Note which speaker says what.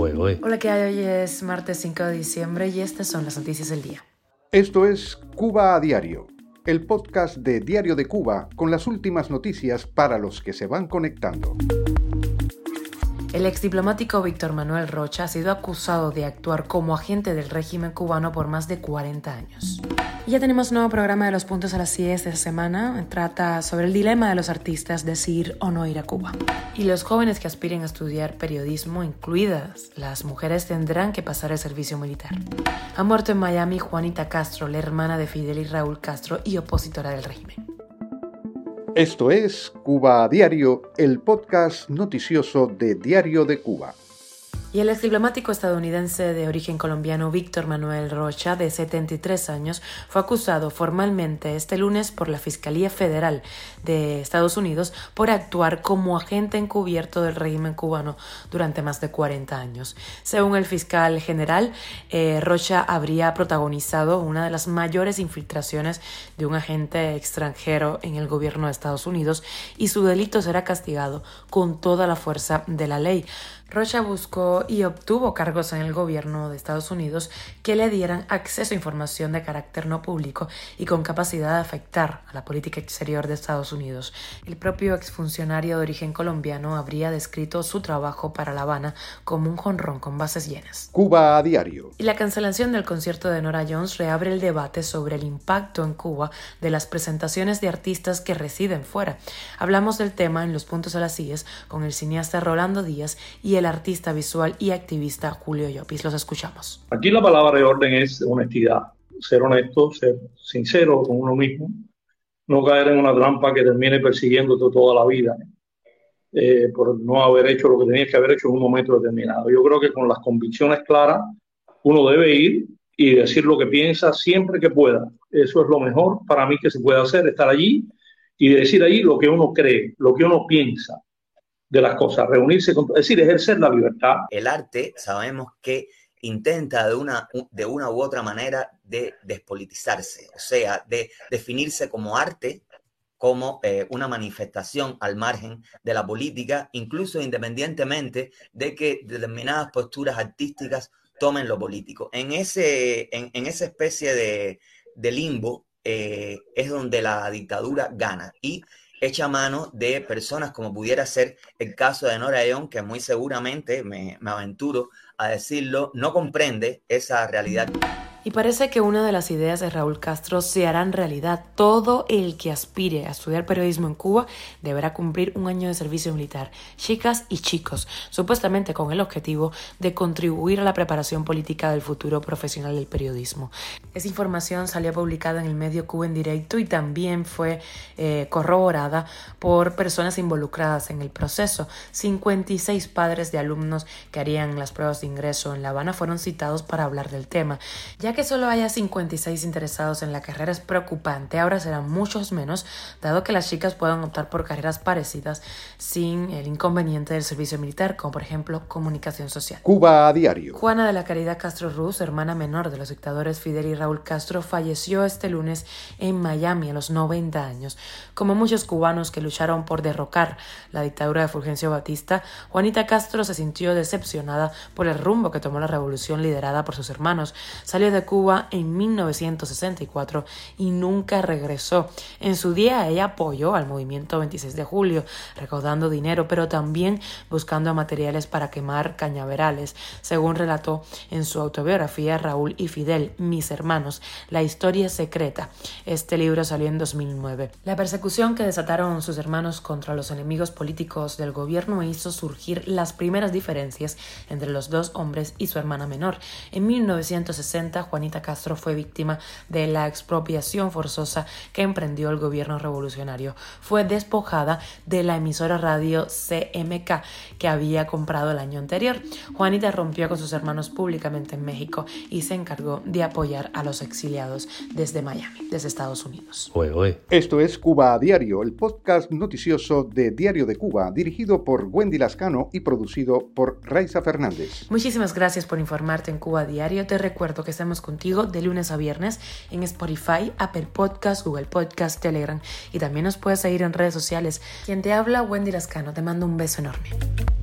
Speaker 1: Hola, ¿qué hay? Hoy es martes 5 de diciembre y estas son las noticias del día.
Speaker 2: Esto es Cuba a Diario, el podcast de Diario de Cuba con las últimas noticias para los que se van conectando.
Speaker 1: El exdiplomático Víctor Manuel Rocha ha sido acusado de actuar como agente del régimen cubano por más de 40 años ya tenemos un nuevo programa de los puntos a las 10 de esta semana. Trata sobre el dilema de los artistas de si ir o no ir a Cuba. Y los jóvenes que aspiren a estudiar periodismo, incluidas las mujeres, tendrán que pasar el servicio militar. Ha muerto en Miami Juanita Castro, la hermana de Fidel y Raúl Castro y opositora del régimen.
Speaker 2: Esto es Cuba a Diario, el podcast noticioso de Diario de Cuba.
Speaker 1: Y el ex diplomático estadounidense de origen colombiano Víctor Manuel Rocha, de 73 años, fue acusado formalmente este lunes por la Fiscalía Federal de Estados Unidos por actuar como agente encubierto del régimen cubano durante más de 40 años. Según el fiscal general, eh, Rocha habría protagonizado una de las mayores infiltraciones de un agente extranjero en el gobierno de Estados Unidos y su delito será castigado con toda la fuerza de la ley. Rocha buscó y obtuvo cargos en el gobierno de Estados Unidos que le dieran acceso a información de carácter no público y con capacidad de afectar a la política exterior de Estados Unidos. El propio exfuncionario de origen colombiano habría descrito su trabajo para La Habana como un jonrón con bases llenas.
Speaker 2: Cuba a diario.
Speaker 1: Y la cancelación del concierto de Nora Jones reabre el debate sobre el impacto en Cuba de las presentaciones de artistas que residen fuera. Hablamos del tema en los puntos a las CIES con el cineasta Rolando Díaz y el artista visual y activista Julio Llopis. Los escuchamos.
Speaker 3: Aquí la palabra de orden es honestidad, ser honesto, ser sincero con uno mismo, no caer en una trampa que termine persiguiéndote toda la vida eh, por no haber hecho lo que tenías que haber hecho en un momento determinado. Yo creo que con las convicciones claras uno debe ir y decir lo que piensa siempre que pueda. Eso es lo mejor para mí que se puede hacer, estar allí y decir allí lo que uno cree, lo que uno piensa de las cosas, reunirse, con, es decir, ejercer la libertad.
Speaker 4: El arte sabemos que intenta de una, de una u otra manera de despolitizarse, o sea, de definirse como arte, como eh, una manifestación al margen de la política, incluso independientemente de que determinadas posturas artísticas tomen lo político. En, ese, en, esa especie de, de limbo eh, es donde la dictadura gana y echa mano de personas como pudiera ser el caso de Nora Eon, que muy seguramente, me, me aventuro a decirlo, no comprende esa realidad.
Speaker 1: Y parece que una de las ideas de Raúl Castro se hará en realidad. Todo el que aspire a estudiar periodismo en Cuba deberá cumplir un año de servicio militar, chicas y chicos, supuestamente con el objetivo de contribuir a la preparación política del futuro profesional del periodismo. Esa información salió publicada en el medio Cuba en directo y también fue eh, corroborada por personas involucradas en el proceso. 56 padres de alumnos que harían las pruebas de ingreso en La Habana fueron citados para hablar del tema. Que solo haya 56 interesados en la carrera es preocupante, ahora serán muchos menos, dado que las chicas puedan optar por carreras parecidas sin el inconveniente del servicio militar, como por ejemplo comunicación social.
Speaker 2: Cuba a diario.
Speaker 1: Juana de la Caridad Castro Ruz, hermana menor de los dictadores Fidel y Raúl Castro, falleció este lunes en Miami a los 90 años. Como muchos cubanos que lucharon por derrocar la dictadura de Fulgencio Batista, Juanita Castro se sintió decepcionada por el rumbo que tomó la revolución liderada por sus hermanos. Salió de Cuba en 1964 y nunca regresó. En su día ella apoyó al movimiento 26 de julio, recaudando dinero, pero también buscando materiales para quemar cañaverales, según relató en su autobiografía Raúl y Fidel, Mis hermanos, La historia secreta. Este libro salió en 2009. La persecución que desataron sus hermanos contra los enemigos políticos del gobierno hizo surgir las primeras diferencias entre los dos hombres y su hermana menor. En 1960, Juanita Castro fue víctima de la expropiación forzosa que emprendió el gobierno revolucionario. Fue despojada de la emisora radio CMK que había comprado el año anterior. Juanita rompió con sus hermanos públicamente en México y se encargó de apoyar a los exiliados desde Miami, desde Estados Unidos.
Speaker 2: Esto es Cuba a Diario, el podcast noticioso de Diario de Cuba, dirigido por Wendy Lascano y producido por Raiza Fernández.
Speaker 1: Muchísimas gracias por informarte en Cuba a Diario. Te recuerdo que estamos contigo de lunes a viernes en Spotify, Apple Podcast, Google Podcast, Telegram y también nos puedes seguir en redes sociales. Quien te habla, Wendy Lascano. Te mando un beso enorme.